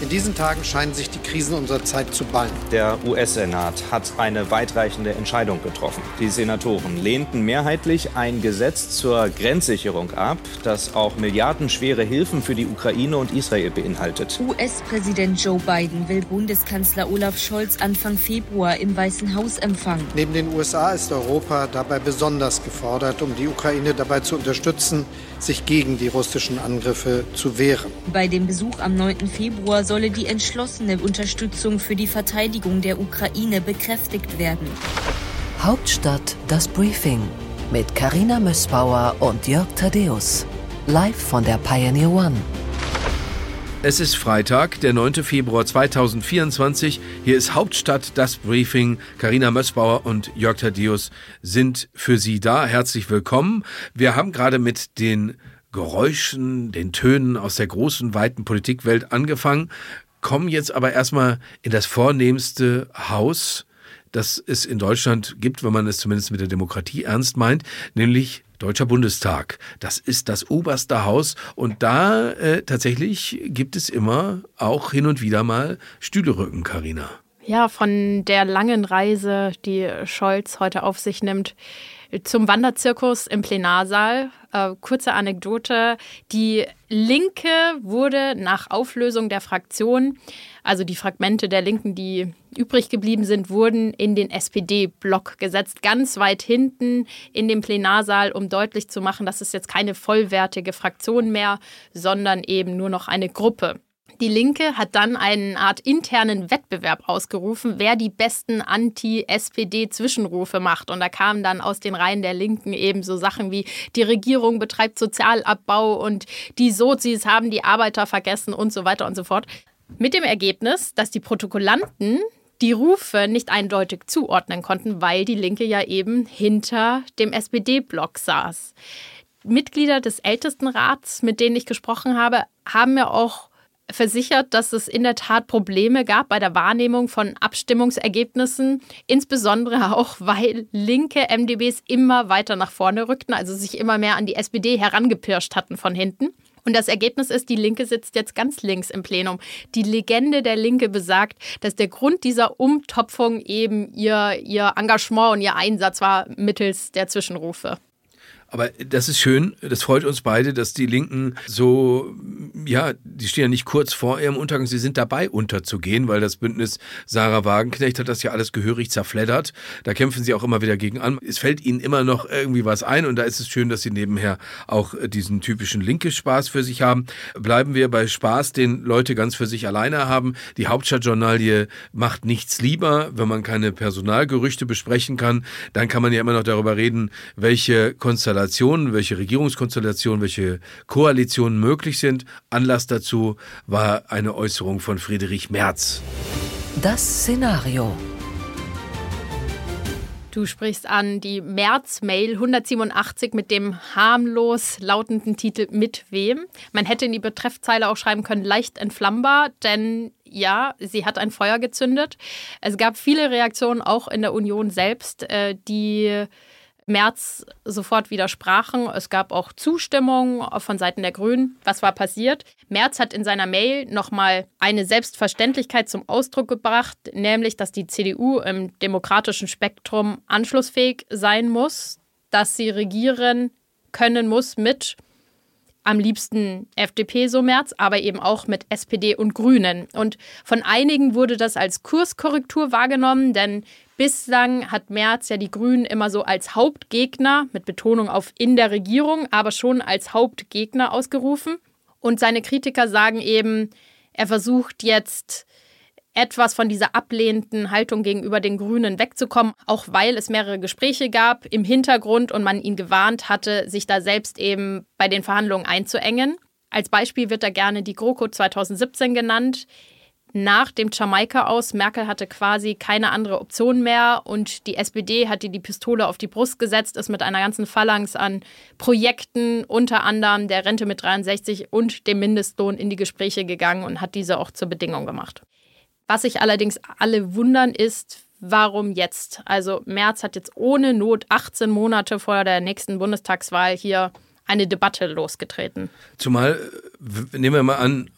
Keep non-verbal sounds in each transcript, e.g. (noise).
In diesen Tagen scheinen sich die Krisen unserer Zeit zu ballen. Der US-Senat hat eine weitreichende Entscheidung getroffen. Die Senatoren lehnten mehrheitlich ein Gesetz zur Grenzsicherung ab, das auch milliardenschwere Hilfen für die Ukraine und Israel beinhaltet. US-Präsident Joe Biden will Bundeskanzler Olaf Scholz Anfang Februar im Weißen Haus empfangen. Neben den USA ist Europa dabei besonders gefordert, um die Ukraine dabei zu unterstützen, sich gegen die russischen Angriffe zu wehren. Bei dem Besuch am 9. Februar solle die entschlossene Unterstützung für die Verteidigung der Ukraine bekräftigt werden. Hauptstadt das Briefing mit Karina Mössbauer und Jörg Thaddeus. Live von der Pioneer One. Es ist Freitag, der 9. Februar 2024. Hier ist Hauptstadt das Briefing. Karina Mössbauer und Jörg Thaddeus sind für Sie da. Herzlich willkommen. Wir haben gerade mit den Geräuschen, den Tönen aus der großen, weiten Politikwelt angefangen, kommen jetzt aber erstmal in das vornehmste Haus, das es in Deutschland gibt, wenn man es zumindest mit der Demokratie ernst meint, nämlich Deutscher Bundestag. Das ist das oberste Haus und da äh, tatsächlich gibt es immer auch hin und wieder mal Stühlerücken, Karina. Ja, von der langen Reise, die Scholz heute auf sich nimmt, zum Wanderzirkus im Plenarsaal. Äh, kurze Anekdote. Die Linke wurde nach Auflösung der Fraktion, also die Fragmente der Linken, die übrig geblieben sind, wurden in den SPD-Block gesetzt, ganz weit hinten in dem Plenarsaal, um deutlich zu machen, dass es jetzt keine vollwertige Fraktion mehr, sondern eben nur noch eine Gruppe. Die Linke hat dann eine Art internen Wettbewerb ausgerufen, wer die besten Anti-SPD-Zwischenrufe macht. Und da kamen dann aus den Reihen der Linken eben so Sachen wie, die Regierung betreibt Sozialabbau und die Sozis haben die Arbeiter vergessen und so weiter und so fort. Mit dem Ergebnis, dass die Protokollanten die Rufe nicht eindeutig zuordnen konnten, weil die Linke ja eben hinter dem SPD-Block saß. Mitglieder des Ältestenrats, mit denen ich gesprochen habe, haben mir auch versichert, dass es in der Tat Probleme gab bei der Wahrnehmung von Abstimmungsergebnissen, insbesondere (laughs) auch, weil linke MDBs immer weiter nach vorne rückten, also sich immer mehr an die SPD herangepirscht hatten von hinten. Und das Ergebnis ist, die Linke sitzt jetzt ganz links im Plenum. Die Legende der Linke besagt, dass der Grund dieser Umtopfung eben ihr, ihr Engagement und ihr Einsatz war mittels der Zwischenrufe. Aber das ist schön, das freut uns beide, dass die Linken so, ja, die stehen ja nicht kurz vor ihrem Untergang, sie sind dabei unterzugehen, weil das Bündnis Sarah Wagenknecht hat das ja alles gehörig zerfleddert. Da kämpfen sie auch immer wieder gegen an. Es fällt ihnen immer noch irgendwie was ein und da ist es schön, dass sie nebenher auch diesen typischen linke Spaß für sich haben. Bleiben wir bei Spaß, den Leute ganz für sich alleine haben. Die Hauptstadtjournalie macht nichts lieber, wenn man keine Personalgerüchte besprechen kann, dann kann man ja immer noch darüber reden, welche Konstellationen Konstellationen, welche Regierungskonstellationen, welche Koalitionen möglich sind. Anlass dazu war eine Äußerung von Friedrich Merz. Das Szenario. Du sprichst an die März-Mail 187 mit dem harmlos lautenden Titel Mit wem? Man hätte in die Betreffzeile auch schreiben können, leicht entflammbar, denn ja, sie hat ein Feuer gezündet. Es gab viele Reaktionen auch in der Union selbst, äh, die März sofort widersprachen. Es gab auch Zustimmung von Seiten der Grünen. Was war passiert? Merz hat in seiner Mail nochmal eine Selbstverständlichkeit zum Ausdruck gebracht, nämlich, dass die CDU im demokratischen Spektrum anschlussfähig sein muss, dass sie regieren können muss mit am liebsten FDP so März, aber eben auch mit SPD und Grünen. Und von einigen wurde das als Kurskorrektur wahrgenommen, denn bislang hat Merz ja die Grünen immer so als Hauptgegner, mit Betonung auf in der Regierung, aber schon als Hauptgegner ausgerufen. Und seine Kritiker sagen eben, er versucht jetzt etwas von dieser ablehnenden Haltung gegenüber den Grünen wegzukommen, auch weil es mehrere Gespräche gab im Hintergrund und man ihn gewarnt hatte, sich da selbst eben bei den Verhandlungen einzuengen. Als Beispiel wird da gerne die GroKo 2017 genannt. Nach dem Jamaika aus, Merkel hatte quasi keine andere Option mehr und die SPD hat ihr die Pistole auf die Brust gesetzt, ist mit einer ganzen Phalanx an Projekten, unter anderem der Rente mit 63 und dem Mindestlohn in die Gespräche gegangen und hat diese auch zur Bedingung gemacht. Was sich allerdings alle wundern, ist, warum jetzt? Also Merz hat jetzt ohne Not 18 Monate vor der nächsten Bundestagswahl hier eine Debatte losgetreten. Zumal, nehmen wir mal an,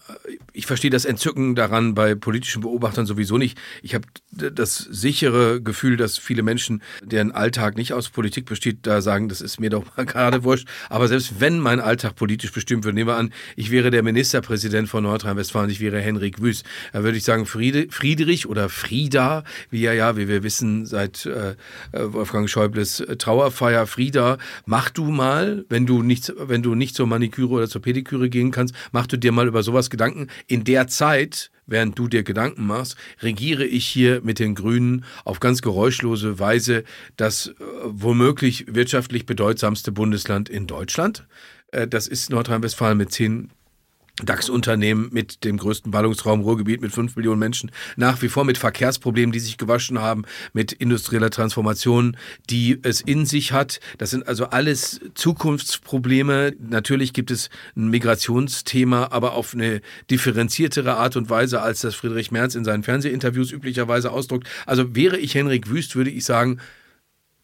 ich verstehe das Entzücken daran bei politischen Beobachtern sowieso nicht. Ich habe das sichere Gefühl, dass viele Menschen, deren Alltag nicht aus Politik besteht, da sagen, das ist mir doch mal (laughs) gerade wurscht. Aber selbst wenn mein Alltag politisch bestimmt wird, nehmen wir an, ich wäre der Ministerpräsident von Nordrhein-Westfalen, ich wäre Henrik Wüst, da würde ich sagen, Friede, Friedrich oder Frieda, wie ja, ja, wie wir wissen, seit äh, Wolfgang Schäubles Trauerfeier, Frieda, mach du mal, wenn du nicht, wenn du nicht zur Maniküre oder zur Pediküre gehen kannst, mach du dir mal über sowas Gedanken in der Zeit, während du dir Gedanken machst, regiere ich hier mit den Grünen auf ganz geräuschlose Weise das äh, womöglich wirtschaftlich bedeutsamste Bundesland in Deutschland. Äh, das ist Nordrhein-Westfalen mit zehn DAX-Unternehmen mit dem größten Ballungsraum Ruhrgebiet mit fünf Millionen Menschen, nach wie vor mit Verkehrsproblemen, die sich gewaschen haben, mit industrieller Transformation, die es in sich hat. Das sind also alles Zukunftsprobleme. Natürlich gibt es ein Migrationsthema, aber auf eine differenziertere Art und Weise, als das Friedrich Merz in seinen Fernsehinterviews üblicherweise ausdruckt. Also wäre ich Henrik Wüst, würde ich sagen,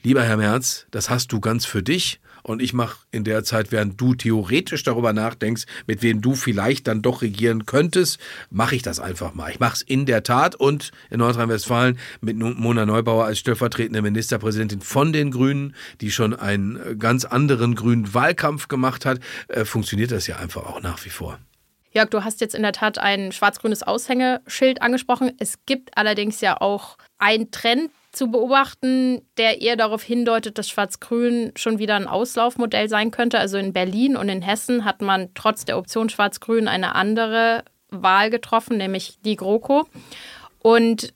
lieber Herr Merz, das hast du ganz für dich und ich mache in der Zeit, während du theoretisch darüber nachdenkst, mit wem du vielleicht dann doch regieren könntest, mache ich das einfach mal. Ich mache es in der Tat und in Nordrhein-Westfalen mit Mona Neubauer als stellvertretende Ministerpräsidentin von den Grünen, die schon einen ganz anderen grünen Wahlkampf gemacht hat, äh, funktioniert das ja einfach auch nach wie vor. Jörg, du hast jetzt in der Tat ein schwarz-grünes Aushängeschild angesprochen. Es gibt allerdings ja auch einen Trend, zu beobachten, der eher darauf hindeutet, dass Schwarz-Grün schon wieder ein Auslaufmodell sein könnte. Also in Berlin und in Hessen hat man trotz der Option Schwarz-Grün eine andere Wahl getroffen, nämlich die GroKo. Und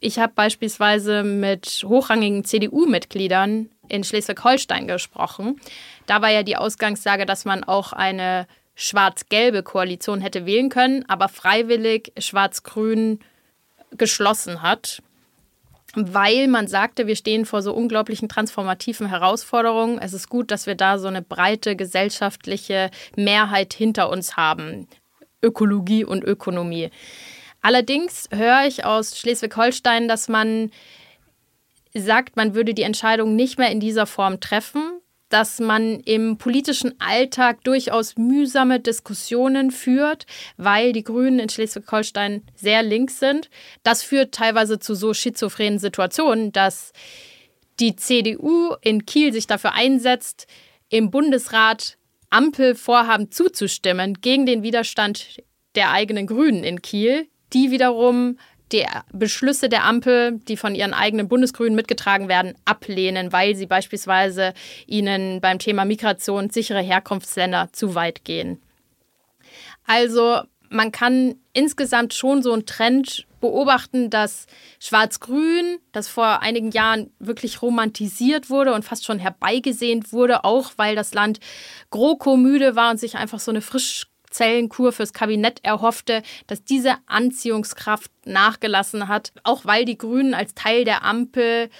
ich habe beispielsweise mit hochrangigen CDU-Mitgliedern in Schleswig-Holstein gesprochen. Da war ja die Ausgangslage, dass man auch eine schwarz-gelbe Koalition hätte wählen können, aber freiwillig schwarz-grün geschlossen hat weil man sagte, wir stehen vor so unglaublichen transformativen Herausforderungen. Es ist gut, dass wir da so eine breite gesellschaftliche Mehrheit hinter uns haben. Ökologie und Ökonomie. Allerdings höre ich aus Schleswig-Holstein, dass man sagt, man würde die Entscheidung nicht mehr in dieser Form treffen, dass man im politischen Alltag durchaus mühsame Diskussionen führt, weil die Grünen in Schleswig-Holstein sehr links sind. Das führt teilweise zu so schizophrenen Situationen, dass die CDU in Kiel sich dafür einsetzt, im Bundesrat Ampelvorhaben zuzustimmen gegen den Widerstand der eigenen Grünen in Kiel, die wiederum die Beschlüsse der Ampel, die von ihren eigenen Bundesgrünen mitgetragen werden, ablehnen, weil sie beispielsweise ihnen beim Thema Migration sichere Herkunftsländer zu weit gehen. Also man kann insgesamt schon so einen Trend beobachten, dass Schwarz-Grün, das vor einigen Jahren wirklich romantisiert wurde und fast schon herbeigesehnt wurde, auch weil das Land GroKo müde war und sich einfach so eine frisch Zellenkur fürs Kabinett erhoffte, dass diese Anziehungskraft nachgelassen hat, auch weil die Grünen als Teil der Ampel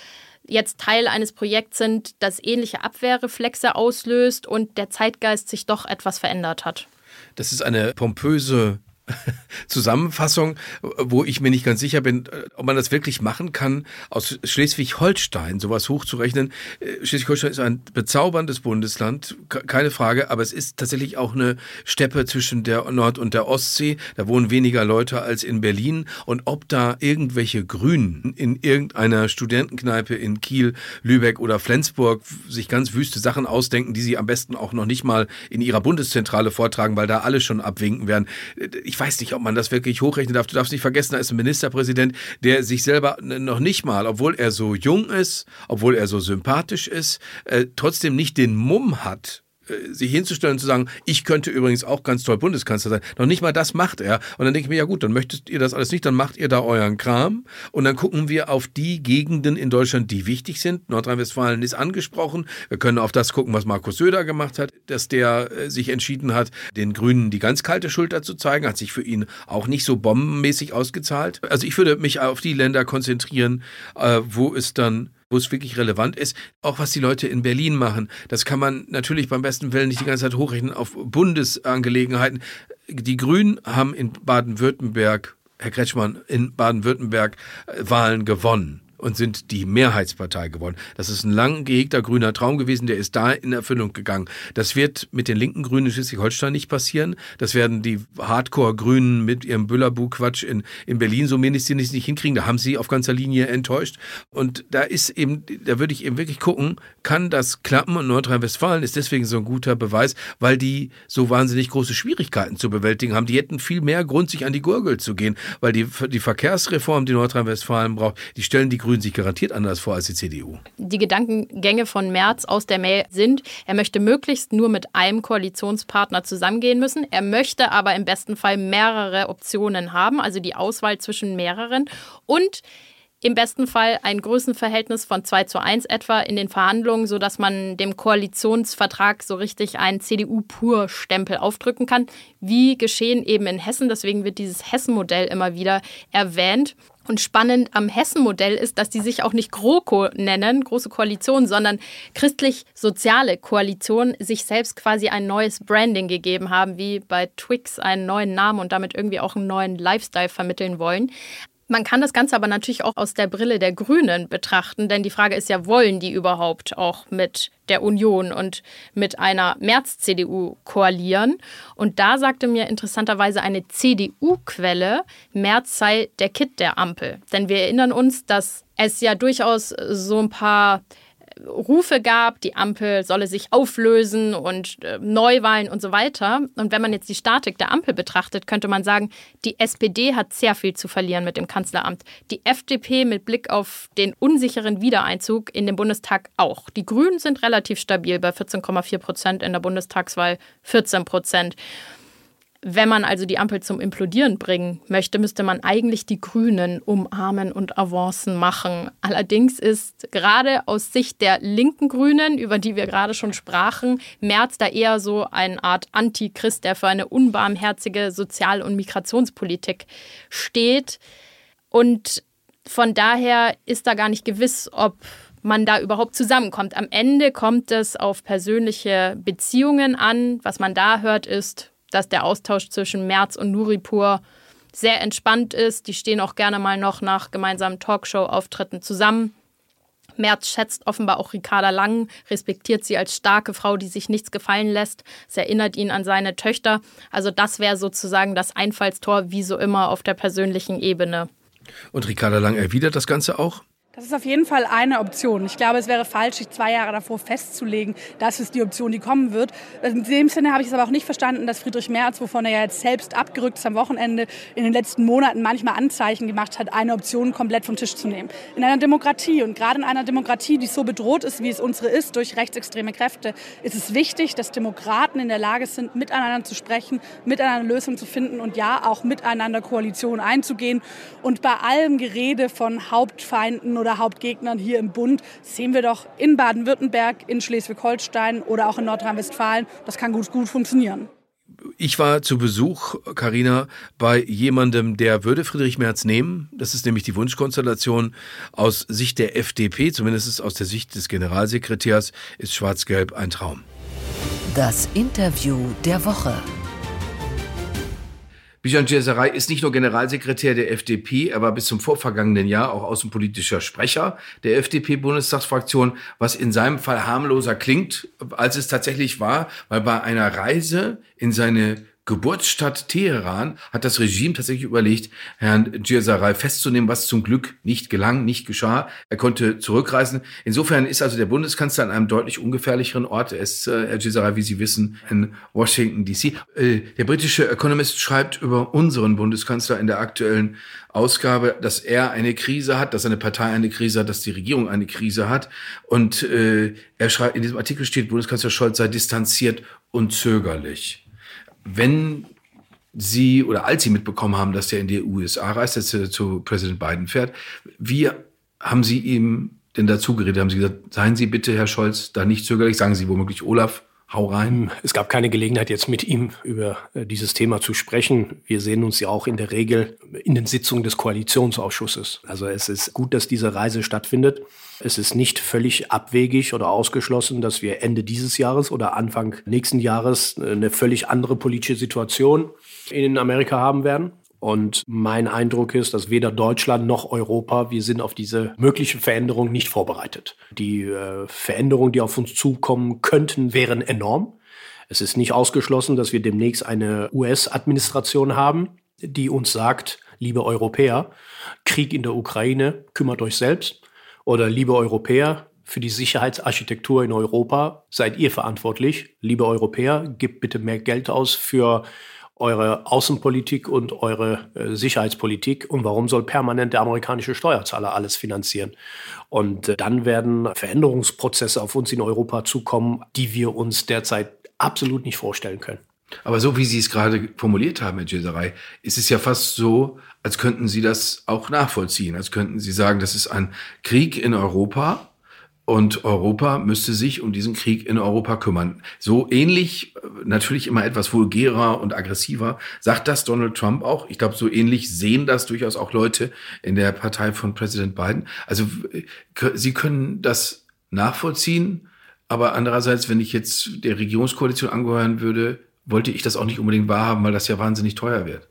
jetzt Teil eines Projekts sind, das ähnliche Abwehrreflexe auslöst und der Zeitgeist sich doch etwas verändert hat. Das ist eine pompöse (laughs) Zusammenfassung, wo ich mir nicht ganz sicher bin, äh, ob man das wirklich machen kann, aus Schleswig-Holstein sowas hochzurechnen. Äh, Schleswig-Holstein ist ein bezauberndes Bundesland, keine Frage, aber es ist tatsächlich auch eine Steppe zwischen der Nord- und der Ostsee. Da wohnen weniger Leute als in Berlin. Und ob da irgendwelche Grünen in irgendeiner Studentenkneipe in Kiel, Lübeck oder Flensburg sich ganz wüste Sachen ausdenken, die sie am besten auch noch nicht mal in ihrer Bundeszentrale vortragen, weil da alle schon abwinken werden. Äh, ich weiß nicht, ob man das wirklich hochrechnen darf. Du darfst nicht vergessen, da ist ein Ministerpräsident, der sich selber noch nicht mal, obwohl er so jung ist, obwohl er so sympathisch ist, äh, trotzdem nicht den Mumm hat, sich hinzustellen und zu sagen, ich könnte übrigens auch ganz toll Bundeskanzler sein. Noch nicht mal das macht er. Und dann denke ich mir, ja gut, dann möchtet ihr das alles nicht, dann macht ihr da euren Kram. Und dann gucken wir auf die Gegenden in Deutschland, die wichtig sind. Nordrhein-Westfalen ist angesprochen. Wir können auf das gucken, was Markus Söder gemacht hat, dass der äh, sich entschieden hat, den Grünen die ganz kalte Schulter zu zeigen, hat sich für ihn auch nicht so bombenmäßig ausgezahlt. Also ich würde mich auf die Länder konzentrieren, äh, wo es dann wo es wirklich relevant ist. Auch was die Leute in Berlin machen, das kann man natürlich beim besten Willen nicht die ganze Zeit hochrechnen auf Bundesangelegenheiten. Die Grünen haben in Baden-Württemberg, Herr Kretschmann, in Baden-Württemberg äh, Wahlen gewonnen und sind die Mehrheitspartei geworden. Das ist ein lang gehegter grüner Traum gewesen, der ist da in Erfüllung gegangen. Das wird mit den linken Grünen in Schleswig-Holstein nicht passieren. Das werden die Hardcore-Grünen mit ihrem Büllerbu-Quatsch in, in Berlin so mindestens nicht hinkriegen. Da haben sie auf ganzer Linie enttäuscht. Und da ist eben, da würde ich eben wirklich gucken, kann das klappen? Und Nordrhein-Westfalen ist deswegen so ein guter Beweis, weil die so wahnsinnig große Schwierigkeiten zu bewältigen haben. Die hätten viel mehr Grund, sich an die Gurgel zu gehen, weil die, die Verkehrsreform, die Nordrhein-Westfalen braucht, die stellen die Grünen sich garantiert anders vor als die CDU. Die Gedankengänge von Merz aus der Mail sind, er möchte möglichst nur mit einem Koalitionspartner zusammengehen müssen. Er möchte aber im besten Fall mehrere Optionen haben, also die Auswahl zwischen mehreren und im besten Fall ein Größenverhältnis von 2 zu 1 etwa in den Verhandlungen, sodass man dem Koalitionsvertrag so richtig einen CDU-Pur-Stempel aufdrücken kann, wie geschehen eben in Hessen. Deswegen wird dieses Hessen-Modell immer wieder erwähnt. Und spannend am Hessen-Modell ist, dass die sich auch nicht GroKo nennen, große Koalition, sondern christlich-soziale Koalition, sich selbst quasi ein neues Branding gegeben haben, wie bei Twix einen neuen Namen und damit irgendwie auch einen neuen Lifestyle vermitteln wollen. Man kann das Ganze aber natürlich auch aus der Brille der Grünen betrachten, denn die Frage ist ja, wollen die überhaupt auch mit der Union und mit einer März-CDU koalieren? Und da sagte mir interessanterweise eine CDU-Quelle, März sei der Kit der Ampel. Denn wir erinnern uns, dass es ja durchaus so ein paar Rufe gab, die Ampel solle sich auflösen und äh, Neuwahlen und so weiter. Und wenn man jetzt die Statik der Ampel betrachtet, könnte man sagen, die SPD hat sehr viel zu verlieren mit dem Kanzleramt. Die FDP mit Blick auf den unsicheren Wiedereinzug in den Bundestag auch. Die Grünen sind relativ stabil bei 14,4 Prozent in der Bundestagswahl 14 Prozent. Wenn man also die Ampel zum Implodieren bringen möchte, müsste man eigentlich die Grünen umarmen und Avancen machen. Allerdings ist gerade aus Sicht der linken Grünen, über die wir gerade schon sprachen, Merz da eher so eine Art Antichrist, der für eine unbarmherzige Sozial- und Migrationspolitik steht. Und von daher ist da gar nicht gewiss, ob man da überhaupt zusammenkommt. Am Ende kommt es auf persönliche Beziehungen an. Was man da hört, ist, dass der Austausch zwischen Merz und Nuripur sehr entspannt ist. Die stehen auch gerne mal noch nach gemeinsamen Talkshow-Auftritten zusammen. Merz schätzt offenbar auch Ricarda Lang, respektiert sie als starke Frau, die sich nichts gefallen lässt. Es erinnert ihn an seine Töchter. Also das wäre sozusagen das Einfallstor, wie so immer auf der persönlichen Ebene. Und Ricarda Lang erwidert das Ganze auch? Das ist auf jeden Fall eine Option. Ich glaube, es wäre falsch, sich zwei Jahre davor festzulegen, das ist die Option, die kommen wird. In dem Sinne habe ich es aber auch nicht verstanden, dass Friedrich Merz, wovon er ja jetzt selbst abgerückt ist am Wochenende, in den letzten Monaten manchmal Anzeichen gemacht hat, eine Option komplett vom Tisch zu nehmen. In einer Demokratie und gerade in einer Demokratie, die so bedroht ist, wie es unsere ist, durch rechtsextreme Kräfte, ist es wichtig, dass Demokraten in der Lage sind, miteinander zu sprechen, miteinander eine Lösung zu finden und ja, auch miteinander Koalitionen einzugehen. Und bei allem Gerede von Hauptfeinden oder Hauptgegnern hier im Bund sehen wir doch in Baden-Württemberg, in Schleswig-Holstein oder auch in Nordrhein-Westfalen. Das kann gut, gut funktionieren. Ich war zu Besuch, Karina, bei jemandem, der würde Friedrich Merz nehmen. Das ist nämlich die Wunschkonstellation. Aus Sicht der FDP, zumindest aus der Sicht des Generalsekretärs, ist Schwarz-Gelb ein Traum. Das Interview der Woche. Bijan Djeserei ist nicht nur Generalsekretär der FDP, er war bis zum vorvergangenen Jahr auch außenpolitischer Sprecher der FDP-Bundestagsfraktion, was in seinem Fall harmloser klingt, als es tatsächlich war, weil bei einer Reise in seine Geburtsstadt Teheran hat das Regime tatsächlich überlegt, Herrn Djirsaray festzunehmen, was zum Glück nicht gelang, nicht geschah. Er konnte zurückreisen. Insofern ist also der Bundeskanzler an einem deutlich ungefährlicheren Ort. Er ist, äh, Herr Djirsaray, wie Sie wissen, in Washington DC. Äh, der britische Economist schreibt über unseren Bundeskanzler in der aktuellen Ausgabe, dass er eine Krise hat, dass seine Partei eine Krise hat, dass die Regierung eine Krise hat. Und äh, er schreibt, in diesem Artikel steht, Bundeskanzler Scholz sei distanziert und zögerlich wenn Sie oder als Sie mitbekommen haben, dass der in die USA reist, dass er zu Präsident Biden fährt, wie haben Sie ihm denn dazu geredet? Haben Sie gesagt, seien Sie bitte, Herr Scholz, da nicht zögerlich, sagen Sie womöglich Olaf, hau rein? Es gab keine Gelegenheit, jetzt mit ihm über äh, dieses Thema zu sprechen. Wir sehen uns ja auch in der Regel in den Sitzungen des Koalitionsausschusses. Also es ist gut, dass diese Reise stattfindet. Es ist nicht völlig abwegig oder ausgeschlossen, dass wir Ende dieses Jahres oder Anfang nächsten Jahres eine völlig andere politische Situation in Amerika haben werden. Und mein Eindruck ist, dass weder Deutschland noch Europa, wir sind auf diese mögliche Veränderung nicht vorbereitet. Die äh, Veränderungen, die auf uns zukommen könnten, wären enorm. Es ist nicht ausgeschlossen, dass wir demnächst eine US-Administration haben, die uns sagt, liebe Europäer, Krieg in der Ukraine, kümmert euch selbst. Oder liebe Europäer, für die Sicherheitsarchitektur in Europa seid ihr verantwortlich. Liebe Europäer, gebt bitte mehr Geld aus für eure Außenpolitik und eure äh, Sicherheitspolitik und warum soll permanent der amerikanische Steuerzahler alles finanzieren? Und äh, dann werden Veränderungsprozesse auf uns in Europa zukommen, die wir uns derzeit absolut nicht vorstellen können. Aber so wie Sie es gerade formuliert haben, Herr Jeserei, ist es ja fast so, als könnten Sie das auch nachvollziehen, als könnten Sie sagen, das ist ein Krieg in Europa und Europa müsste sich um diesen Krieg in Europa kümmern. So ähnlich, natürlich immer etwas vulgärer und aggressiver, sagt das Donald Trump auch. Ich glaube, so ähnlich sehen das durchaus auch Leute in der Partei von Präsident Biden. Also Sie können das nachvollziehen, aber andererseits, wenn ich jetzt der Regierungskoalition angehören würde, wollte ich das auch nicht unbedingt wahrhaben, weil das ja wahnsinnig teuer wird.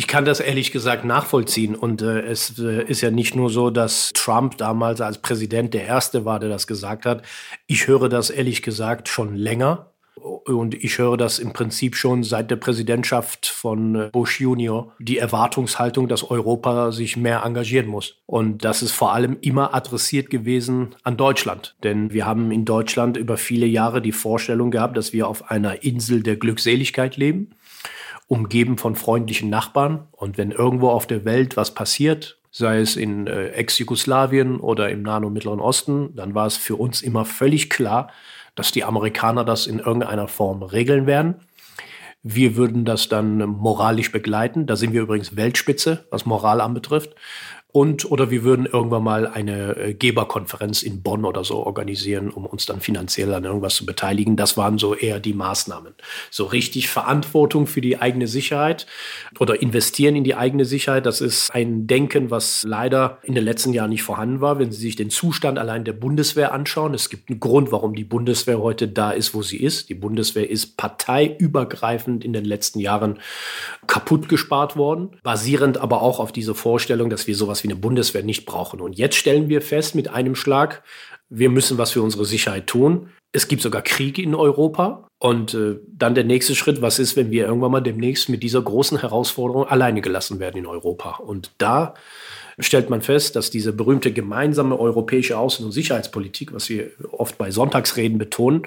Ich kann das ehrlich gesagt nachvollziehen. Und äh, es äh, ist ja nicht nur so, dass Trump damals als Präsident der Erste war, der das gesagt hat. Ich höre das ehrlich gesagt schon länger. Und ich höre das im Prinzip schon seit der Präsidentschaft von Bush Junior, die Erwartungshaltung, dass Europa sich mehr engagieren muss. Und das ist vor allem immer adressiert gewesen an Deutschland. Denn wir haben in Deutschland über viele Jahre die Vorstellung gehabt, dass wir auf einer Insel der Glückseligkeit leben umgeben von freundlichen Nachbarn. Und wenn irgendwo auf der Welt was passiert, sei es in äh, Ex-Jugoslawien oder im Nahen und Mittleren Osten, dann war es für uns immer völlig klar, dass die Amerikaner das in irgendeiner Form regeln werden. Wir würden das dann moralisch begleiten. Da sind wir übrigens Weltspitze, was Moral anbetrifft. Und oder wir würden irgendwann mal eine äh, Geberkonferenz in Bonn oder so organisieren, um uns dann finanziell an irgendwas zu beteiligen. Das waren so eher die Maßnahmen. So richtig Verantwortung für die eigene Sicherheit oder investieren in die eigene Sicherheit, das ist ein Denken, was leider in den letzten Jahren nicht vorhanden war. Wenn Sie sich den Zustand allein der Bundeswehr anschauen, es gibt einen Grund, warum die Bundeswehr heute da ist, wo sie ist. Die Bundeswehr ist parteiübergreifend in den letzten Jahren kaputt gespart worden, basierend aber auch auf diese Vorstellung, dass wir sowas sowas wie eine Bundeswehr nicht brauchen. Und jetzt stellen wir fest mit einem Schlag, wir müssen was für unsere Sicherheit tun. Es gibt sogar Kriege in Europa. Und äh, dann der nächste Schritt, was ist, wenn wir irgendwann mal demnächst mit dieser großen Herausforderung alleine gelassen werden in Europa? Und da stellt man fest, dass diese berühmte gemeinsame europäische Außen- und Sicherheitspolitik, was wir oft bei Sonntagsreden betonen,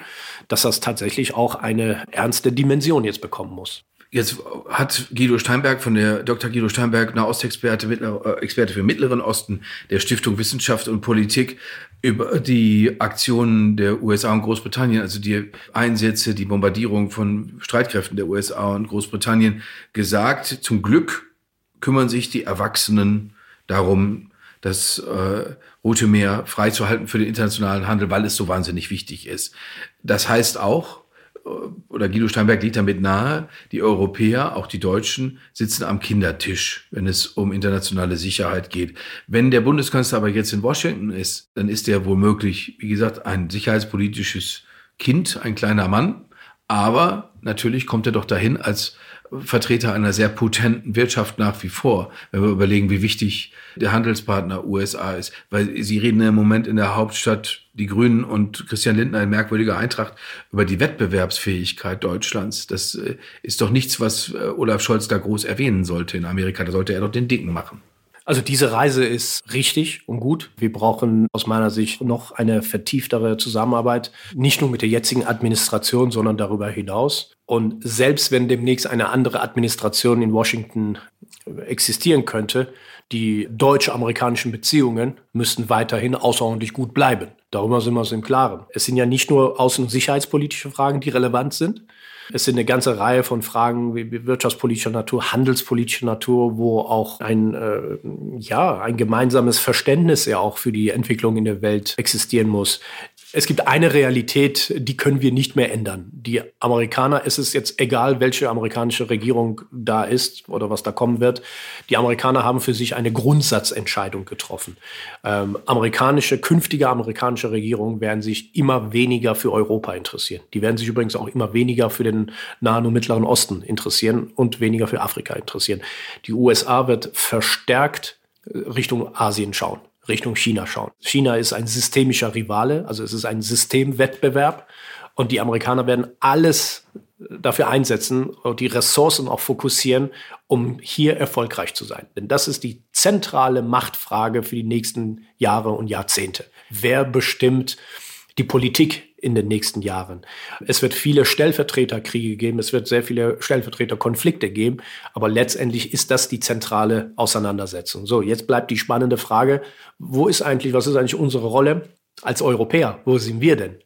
dass das tatsächlich auch eine ernste Dimension jetzt bekommen muss. Jetzt hat Guido Steinberg von der Dr. Guido Steinberg, Nahostexperte, äh, Experte für Mittleren Osten der Stiftung Wissenschaft und Politik über die Aktionen der USA und Großbritannien, also die Einsätze, die Bombardierung von Streitkräften der USA und Großbritannien gesagt. Zum Glück kümmern sich die Erwachsenen darum, das äh, Rote Meer freizuhalten für den internationalen Handel, weil es so wahnsinnig wichtig ist. Das heißt auch, oder Guido Steinberg liegt damit nahe, die Europäer, auch die Deutschen, sitzen am Kindertisch, wenn es um internationale Sicherheit geht. Wenn der Bundeskanzler aber jetzt in Washington ist, dann ist er womöglich, wie gesagt, ein sicherheitspolitisches Kind, ein kleiner Mann. Aber natürlich kommt er doch dahin als Vertreter einer sehr potenten Wirtschaft nach wie vor, wenn wir überlegen, wie wichtig der Handelspartner USA ist. Weil Sie reden im Moment in der Hauptstadt, die Grünen und Christian Lindner in merkwürdiger Eintracht, über die Wettbewerbsfähigkeit Deutschlands. Das äh, ist doch nichts, was äh, Olaf Scholz da groß erwähnen sollte in Amerika. Da sollte er doch den Dicken machen. Also diese Reise ist richtig und gut. Wir brauchen aus meiner Sicht noch eine vertieftere Zusammenarbeit, nicht nur mit der jetzigen Administration, sondern darüber hinaus. Und selbst wenn demnächst eine andere Administration in Washington existieren könnte, die deutsch-amerikanischen Beziehungen müssten weiterhin außerordentlich gut bleiben. Darüber sind wir uns im Klaren. Es sind ja nicht nur außen- und sicherheitspolitische Fragen, die relevant sind, es sind eine ganze Reihe von Fragen wie wirtschaftspolitischer Natur, handelspolitischer Natur, wo auch ein, äh, ja, ein gemeinsames Verständnis ja auch für die Entwicklung in der Welt existieren muss. Es gibt eine Realität, die können wir nicht mehr ändern. Die Amerikaner, es ist jetzt egal, welche amerikanische Regierung da ist oder was da kommen wird. Die Amerikaner haben für sich eine Grundsatzentscheidung getroffen. Ähm, amerikanische, künftige amerikanische Regierungen werden sich immer weniger für Europa interessieren. Die werden sich übrigens auch immer weniger für den Nahen und Mittleren Osten interessieren und weniger für Afrika interessieren. Die USA wird verstärkt äh, Richtung Asien schauen. Richtung China schauen. China ist ein systemischer Rivale, also es ist ein Systemwettbewerb und die Amerikaner werden alles dafür einsetzen und die Ressourcen auch fokussieren, um hier erfolgreich zu sein. Denn das ist die zentrale Machtfrage für die nächsten Jahre und Jahrzehnte. Wer bestimmt die Politik in den nächsten Jahren. Es wird viele Stellvertreterkriege geben, es wird sehr viele Stellvertreterkonflikte geben, aber letztendlich ist das die zentrale Auseinandersetzung. So, jetzt bleibt die spannende Frage, wo ist eigentlich, was ist eigentlich unsere Rolle als Europäer? Wo sind wir denn?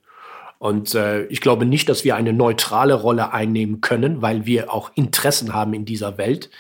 Und äh, ich glaube nicht, dass wir eine neutrale Rolle einnehmen können, weil wir auch Interessen haben in dieser Welt.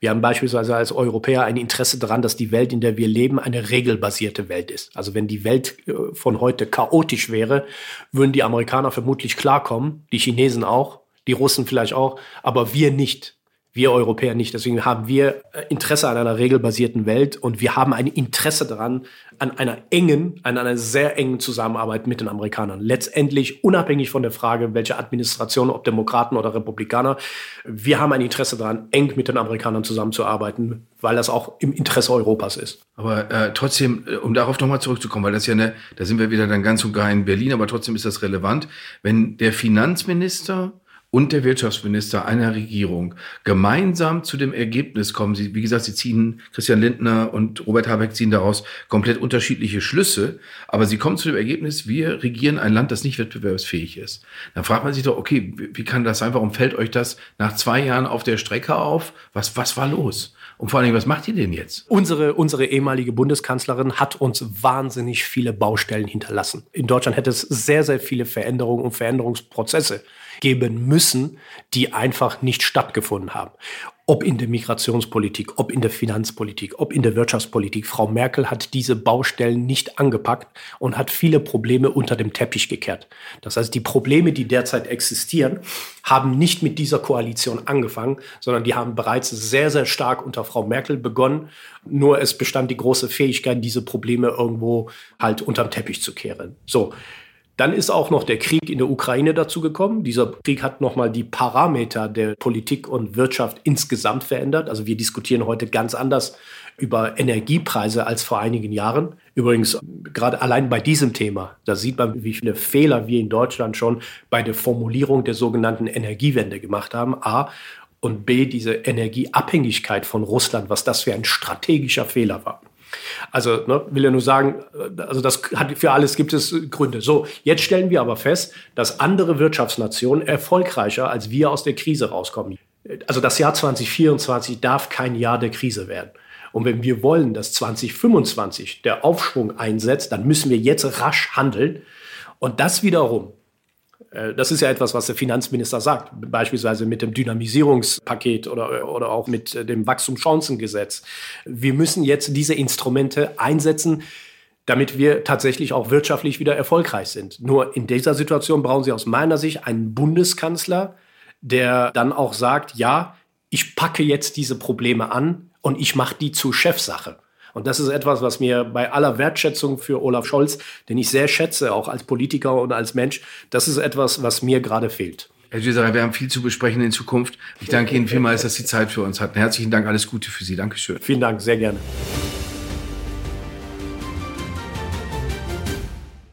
Wir haben beispielsweise als Europäer ein Interesse daran, dass die Welt, in der wir leben, eine regelbasierte Welt ist. Also wenn die Welt äh, von heute chaotisch wäre, würden die Amerikaner vermutlich klarkommen, die Chinesen auch, die Russen vielleicht auch, aber wir nicht. Wir Europäer nicht. Deswegen haben wir äh, Interesse an einer regelbasierten Welt und wir haben ein Interesse daran, an einer engen, an einer sehr engen Zusammenarbeit mit den Amerikanern. Letztendlich unabhängig von der Frage, welche Administration, ob Demokraten oder Republikaner, wir haben ein Interesse daran, eng mit den Amerikanern zusammenzuarbeiten, weil das auch im Interesse Europas ist. Aber äh, trotzdem, äh, um darauf nochmal zurückzukommen, weil das ja eine, da sind wir wieder dann ganz und gar in Berlin, aber trotzdem ist das relevant, wenn der Finanzminister und der Wirtschaftsminister einer Regierung gemeinsam zu dem Ergebnis kommen. Sie, wie gesagt, sie ziehen, Christian Lindner und Robert Habeck ziehen daraus komplett unterschiedliche Schlüsse, aber sie kommen zu dem Ergebnis, wir regieren ein Land, das nicht wettbewerbsfähig ist. Dann fragt man sich doch, okay, wie kann das sein? Warum fällt euch das nach zwei Jahren auf der Strecke auf? Was, was war los? Und vor allen Dingen, was macht ihr denn jetzt? Unsere, unsere ehemalige Bundeskanzlerin hat uns wahnsinnig viele Baustellen hinterlassen. In Deutschland hätte es sehr, sehr viele Veränderungen und Veränderungsprozesse geben müssen, die einfach nicht stattgefunden haben. Ob in der Migrationspolitik, ob in der Finanzpolitik, ob in der Wirtschaftspolitik. Frau Merkel hat diese Baustellen nicht angepackt und hat viele Probleme unter dem Teppich gekehrt. Das heißt, die Probleme, die derzeit existieren, haben nicht mit dieser Koalition angefangen, sondern die haben bereits sehr, sehr stark unter Frau Merkel begonnen. Nur es bestand die große Fähigkeit, diese Probleme irgendwo halt unterm Teppich zu kehren. So. Dann ist auch noch der Krieg in der Ukraine dazu gekommen. Dieser Krieg hat nochmal die Parameter der Politik und Wirtschaft insgesamt verändert. Also wir diskutieren heute ganz anders über Energiepreise als vor einigen Jahren. Übrigens, gerade allein bei diesem Thema, da sieht man, wie viele Fehler wir in Deutschland schon bei der Formulierung der sogenannten Energiewende gemacht haben. A. Und B, diese Energieabhängigkeit von Russland, was das für ein strategischer Fehler war. Also ne, will ja nur sagen, also das hat für alles gibt es Gründe. So, jetzt stellen wir aber fest, dass andere Wirtschaftsnationen erfolgreicher als wir aus der Krise rauskommen. Also das Jahr 2024 darf kein Jahr der Krise werden. Und wenn wir wollen, dass 2025 der Aufschwung einsetzt, dann müssen wir jetzt rasch handeln. Und das wiederum das ist ja etwas, was der Finanzminister sagt, beispielsweise mit dem Dynamisierungspaket oder, oder auch mit äh, dem Wachstumschancengesetz. Wir müssen jetzt diese Instrumente einsetzen, damit wir tatsächlich auch wirtschaftlich wieder erfolgreich sind. Nur in dieser Situation brauchen Sie aus meiner Sicht einen Bundeskanzler, der dann auch sagt, ja, ich packe jetzt diese Probleme an und ich mache die zur Chefsache. Und das ist etwas, was mir bei aller Wertschätzung für Olaf Scholz, den ich sehr schätze, auch als Politiker und als Mensch, das ist etwas, was mir gerade fehlt. Herr Gisera, wir haben viel zu besprechen in Zukunft. Ich danke Ihnen vielmals, dass Sie Zeit für uns hatten. Herzlichen Dank, alles Gute für Sie. Dankeschön. Vielen Dank, sehr gerne.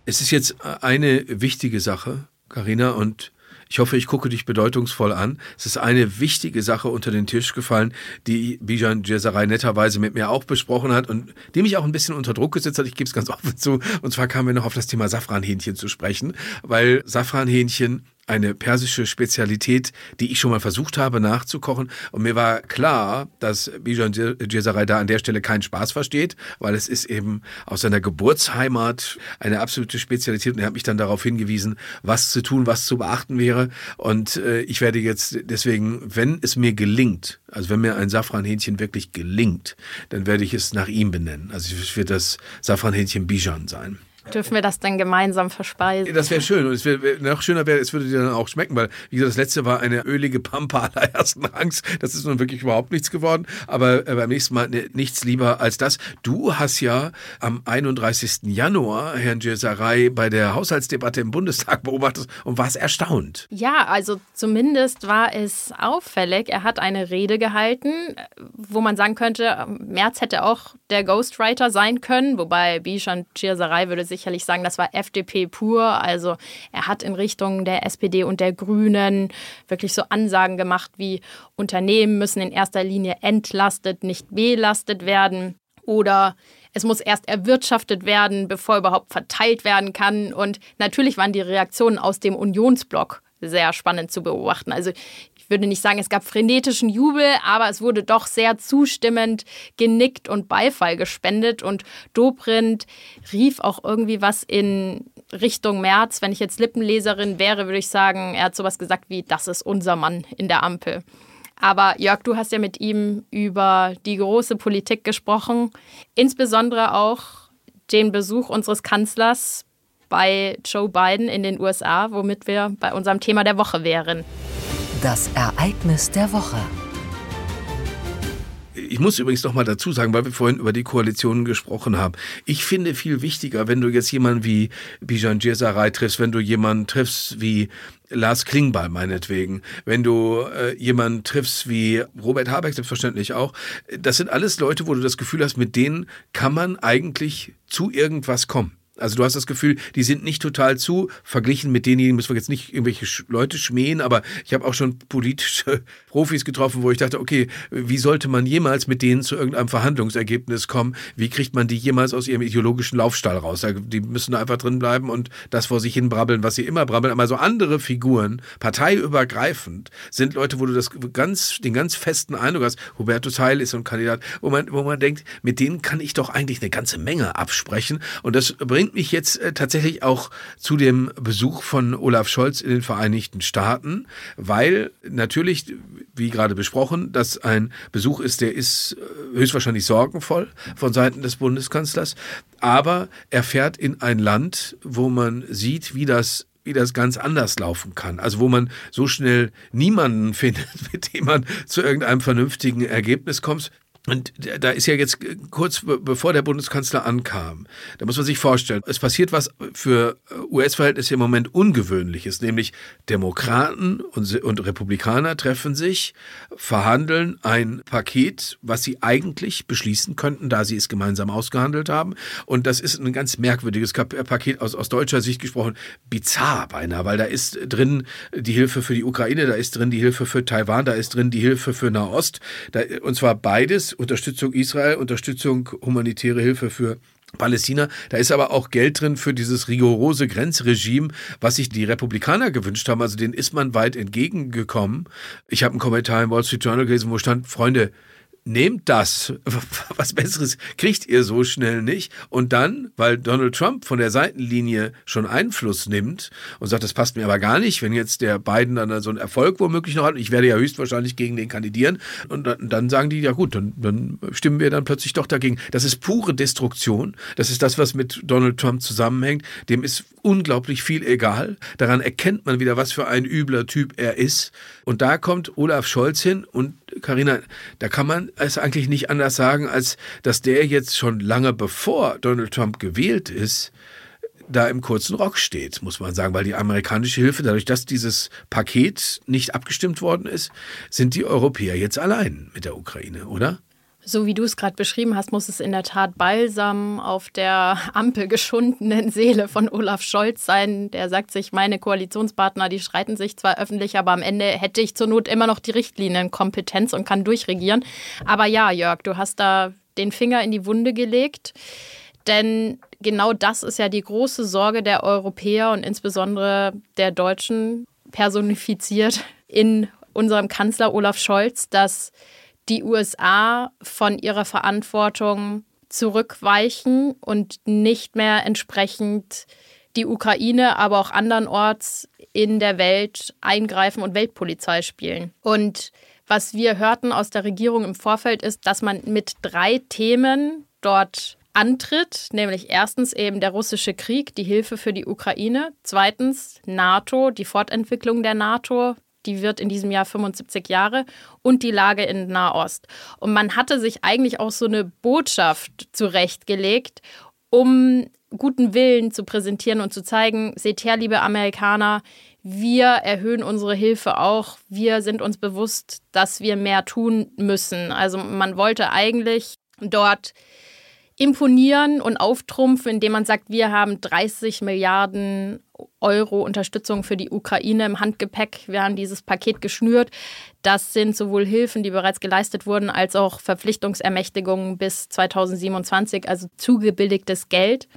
Es ist jetzt eine wichtige Sache, Karina, und ich hoffe, ich gucke dich bedeutungsvoll an. Es ist eine wichtige Sache unter den Tisch gefallen, die Bijan Djesaray netterweise mit mir auch besprochen hat und die mich auch ein bisschen unter Druck gesetzt hat. Ich gebe es ganz (laughs) offen zu. Und zwar kamen wir noch auf das Thema Safranhähnchen zu sprechen, weil Safranhähnchen eine persische Spezialität, die ich schon mal versucht habe nachzukochen. Und mir war klar, dass Bijan Djesaray da an der Stelle keinen Spaß versteht, weil es ist eben aus seiner Geburtsheimat eine absolute Spezialität. Und er hat mich dann darauf hingewiesen, was zu tun, was zu beachten wäre. Und äh, ich werde jetzt deswegen, wenn es mir gelingt, also wenn mir ein Safranhähnchen wirklich gelingt, dann werde ich es nach ihm benennen. Also es wird das Safranhähnchen Bijan sein. Dürfen wir das dann gemeinsam verspeisen? Das wäre schön. Und es wär, noch schöner wäre, es würde dir dann auch schmecken, weil, wie gesagt, das letzte war eine ölige Pampa allerersten Rangs. Das ist nun wirklich überhaupt nichts geworden. Aber äh, beim nächsten Mal ne, nichts lieber als das. Du hast ja am 31. Januar Herrn Jesaray bei der Haushaltsdebatte im Bundestag beobachtet und warst erstaunt. Ja, also zumindest war es auffällig. Er hat eine Rede gehalten, wo man sagen könnte, März hätte auch der Ghostwriter sein können, wobei Bishan Jesaray würde sicherlich sagen, das war FDP pur. Also er hat in Richtung der SPD und der Grünen wirklich so Ansagen gemacht wie Unternehmen müssen in erster Linie entlastet, nicht belastet werden oder es muss erst erwirtschaftet werden, bevor überhaupt verteilt werden kann. Und natürlich waren die Reaktionen aus dem Unionsblock sehr spannend zu beobachten. Also ich würde nicht sagen, es gab frenetischen Jubel, aber es wurde doch sehr zustimmend genickt und Beifall gespendet. Und Dobrindt rief auch irgendwie was in Richtung März. Wenn ich jetzt Lippenleserin wäre, würde ich sagen, er hat sowas gesagt wie, das ist unser Mann in der Ampel. Aber Jörg, du hast ja mit ihm über die große Politik gesprochen, insbesondere auch den Besuch unseres Kanzlers bei Joe Biden in den USA, womit wir bei unserem Thema der Woche wären. Das Ereignis der Woche. Ich muss übrigens noch mal dazu sagen, weil wir vorhin über die Koalitionen gesprochen haben. Ich finde viel wichtiger, wenn du jetzt jemanden wie Bijan Jesaray triffst, wenn du jemanden triffst wie Lars Klingbeil meinetwegen, wenn du äh, jemanden triffst wie Robert Habeck selbstverständlich auch. Das sind alles Leute, wo du das Gefühl hast, mit denen kann man eigentlich zu irgendwas kommen. Also du hast das Gefühl, die sind nicht total zu, verglichen mit denjenigen, müssen wir jetzt nicht irgendwelche Leute schmähen, aber ich habe auch schon politische (laughs) Profis getroffen, wo ich dachte, okay, wie sollte man jemals mit denen zu irgendeinem Verhandlungsergebnis kommen? Wie kriegt man die jemals aus ihrem ideologischen Laufstall raus? Die müssen da einfach drin bleiben und das vor sich hin brabbeln, was sie immer brabbeln. Aber so andere Figuren, parteiübergreifend, sind Leute, wo du das ganz, den ganz festen Eindruck hast, Hubertus Heil ist so ein Kandidat, wo man, wo man denkt, mit denen kann ich doch eigentlich eine ganze Menge absprechen und das bringt bringt mich jetzt äh, tatsächlich auch zu dem Besuch von Olaf Scholz in den Vereinigten Staaten, weil natürlich, wie gerade besprochen, das ein Besuch ist, der ist äh, höchstwahrscheinlich sorgenvoll von Seiten des Bundeskanzlers, aber er fährt in ein Land, wo man sieht, wie das wie das ganz anders laufen kann. Also wo man so schnell niemanden (laughs) findet, mit dem man zu irgendeinem vernünftigen Ergebnis kommt. Und da ist ja jetzt kurz bevor der Bundeskanzler ankam, da muss man sich vorstellen, es passiert was für US-Verhältnisse im Moment Ungewöhnliches, nämlich Demokraten und, Republikaner treffen sich, verhandeln ein Paket, was sie eigentlich beschließen könnten, da sie es gemeinsam ausgehandelt haben. Und das ist ein ganz merkwürdiges Paket aus, aus deutscher Sicht gesprochen, bizarr beinahe, weil da ist drin die Hilfe für die Ukraine, da ist drin die Hilfe für Taiwan, da ist drin die Hilfe für Nahost, da, und zwar beides Unterstützung Israel, Unterstützung humanitäre Hilfe für Palästina. Da ist aber auch Geld drin für dieses rigorose Grenzregime, was sich die Republikaner gewünscht haben. Also den ist man weit entgegengekommen. Ich habe einen Kommentar im Wall Street Journal gelesen, wo stand, Freunde, nehmt das. (laughs) Was Besseres kriegt ihr so schnell nicht. Und dann, weil Donald Trump von der Seitenlinie schon Einfluss nimmt und sagt, das passt mir aber gar nicht, wenn jetzt der Biden dann so einen Erfolg womöglich noch hat, ich werde ja höchstwahrscheinlich gegen den kandidieren. Und dann, sagen die, ja gut, dann, dann stimmen wir dann plötzlich doch dagegen. Das ist pure Destruktion. Das ist das, was mit Donald Trump zusammenhängt. Dem ist unglaublich viel egal. Daran erkennt man wieder, was für ein übler Typ er ist. Und da kommt Olaf Scholz hin und Karina, da kann man es eigentlich nicht anders sagen, als dass der jetzt schon lange bevor Donald Trump gewählt ist, da im kurzen Rock steht, muss man sagen, weil die amerikanische Hilfe, dadurch, dass dieses Paket nicht abgestimmt worden ist, sind die Europäer jetzt allein mit der Ukraine, oder? So wie du es gerade beschrieben hast, muss es in der Tat Balsam auf der Ampel geschundenen Seele von Olaf Scholz sein. Der sagt sich, meine Koalitionspartner, die streiten sich zwar öffentlich, aber am Ende hätte ich zur Not immer noch die Richtlinienkompetenz und kann durchregieren. Aber ja, Jörg, du hast da den Finger in die Wunde gelegt. Denn genau das ist ja die große Sorge der Europäer und insbesondere der Deutschen personifiziert in unserem Kanzler Olaf Scholz, dass die USA von ihrer Verantwortung zurückweichen und nicht mehr entsprechend die Ukraine, aber auch andernorts in der Welt eingreifen und Weltpolizei spielen. Und was wir hörten aus der Regierung im Vorfeld ist, dass man mit drei Themen dort antritt, nämlich erstens eben der russische Krieg, die Hilfe für die Ukraine, zweitens NATO, die Fortentwicklung der NATO, die wird in diesem Jahr 75 Jahre und die Lage in Nahost. Und man hatte sich eigentlich auch so eine Botschaft zurechtgelegt, um guten Willen zu präsentieren und zu zeigen, seht her, liebe Amerikaner, wir erhöhen unsere Hilfe auch. Wir sind uns bewusst, dass wir mehr tun müssen. Also man wollte eigentlich dort imponieren und auftrumpfen, indem man sagt, wir haben 30 Milliarden Euro Unterstützung für die Ukraine im Handgepäck. Wir haben dieses Paket geschnürt. Das sind sowohl Hilfen, die bereits geleistet wurden, als auch Verpflichtungsermächtigungen bis 2027, also zugebilligtes Geld.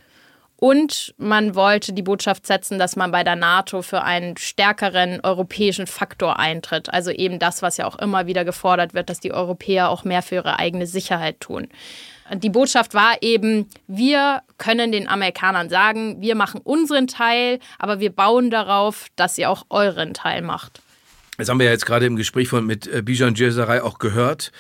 Und man wollte die Botschaft setzen, dass man bei der NATO für einen stärkeren europäischen Faktor eintritt. Also eben das, was ja auch immer wieder gefordert wird, dass die Europäer auch mehr für ihre eigene Sicherheit tun. Die Botschaft war eben, wir können den Amerikanern sagen, wir machen unseren Teil, aber wir bauen darauf, dass ihr auch euren Teil macht. Das haben wir ja jetzt gerade im Gespräch von, mit äh, Bijan Jezerei auch gehört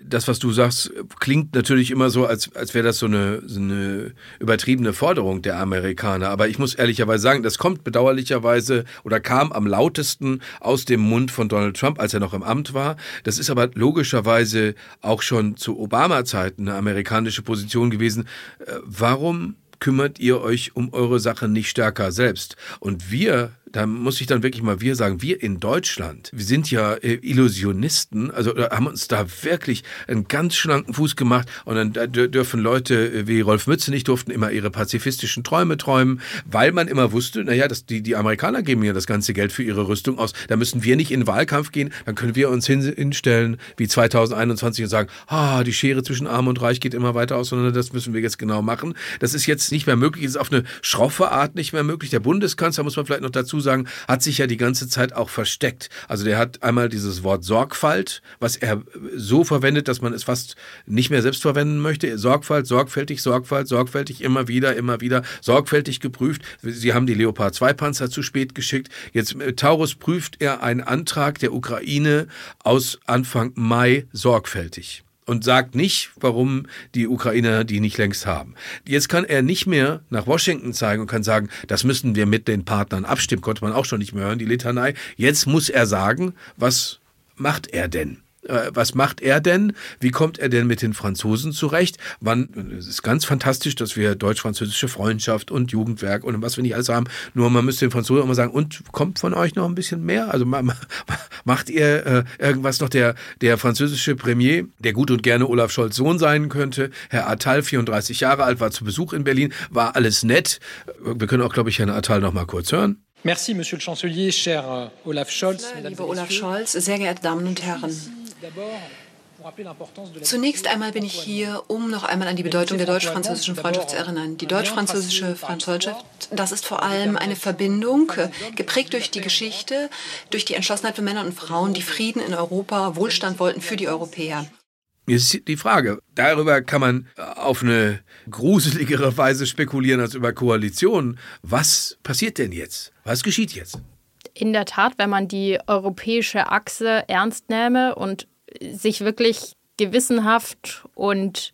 das, was du sagst, klingt natürlich immer so, als, als wäre das so eine, so eine übertriebene Forderung der Amerikaner. Aber ich muss ehrlicherweise sagen, das kommt bedauerlicherweise oder kam am lautesten aus dem Mund von Donald Trump, als er noch im Amt war. Das ist aber logischerweise auch schon zu Obama-Zeiten eine amerikanische Position gewesen. Äh, warum kümmert ihr euch um eure Sache nicht stärker selbst? Und wir da muss ich dann wirklich mal wir sagen, wir in Deutschland, wir sind ja äh, Illusionisten, also haben uns da wirklich einen ganz schlanken Fuß gemacht. Und dann dürfen Leute äh, wie Rolf Mütze nicht durften immer ihre pazifistischen Träume träumen, weil man immer wusste, naja, das, die, die Amerikaner geben ja das ganze Geld für ihre Rüstung aus, da müssen wir nicht in den Wahlkampf gehen, dann können wir uns hinstellen wie 2021 und sagen, ah, die Schere zwischen Arm und Reich geht immer weiter aus, sondern das müssen wir jetzt genau machen. Das ist jetzt nicht mehr möglich, ist auf eine schroffe Art nicht mehr möglich. Der Bundeskanzler, muss man vielleicht noch dazu sagen, hat sich ja die ganze Zeit auch versteckt. Also der hat einmal dieses Wort Sorgfalt, was er so verwendet, dass man es fast nicht mehr selbst verwenden möchte. Sorgfalt, sorgfältig, Sorgfalt, sorgfältig, immer wieder, immer wieder, sorgfältig geprüft. Sie haben die Leopard 2 Panzer zu spät geschickt. Jetzt äh, Taurus prüft er einen Antrag der Ukraine aus Anfang Mai sorgfältig und sagt nicht, warum die Ukrainer die nicht längst haben. Jetzt kann er nicht mehr nach Washington zeigen und kann sagen, das müssen wir mit den Partnern abstimmen, konnte man auch schon nicht mehr hören, die Litanei. Jetzt muss er sagen, was macht er denn? Äh, was macht er denn? Wie kommt er denn mit den Franzosen zurecht? Wann, es ist ganz fantastisch, dass wir deutsch-französische Freundschaft und Jugendwerk und was wir nicht alles haben. Nur man müsste den Franzosen immer sagen, und kommt von euch noch ein bisschen mehr? Also macht ihr äh, irgendwas noch der, der französische Premier, der gut und gerne Olaf Scholz Sohn sein könnte? Herr Attal, 34 Jahre alt, war zu Besuch in Berlin, war alles nett. Wir können auch, glaube ich, Herrn Attal noch mal kurz hören. Merci, Monsieur le Chancelier, cher euh, Olaf Scholz. Lieber Olaf Scholz, sehr geehrte Damen und Herren. Zunächst einmal bin ich hier, um noch einmal an die Bedeutung der deutsch-französischen Freundschaft zu erinnern. Die deutsch-französische Freundschaft, das ist vor allem eine Verbindung, geprägt durch die Geschichte, durch die Entschlossenheit von Männern und Frauen, die Frieden in Europa, Wohlstand wollten für die Europäer. Jetzt ist die Frage, darüber kann man auf eine gruseligere Weise spekulieren als über Koalitionen. Was passiert denn jetzt? Was geschieht jetzt? In der Tat, wenn man die europäische Achse ernst nähme und sich wirklich gewissenhaft und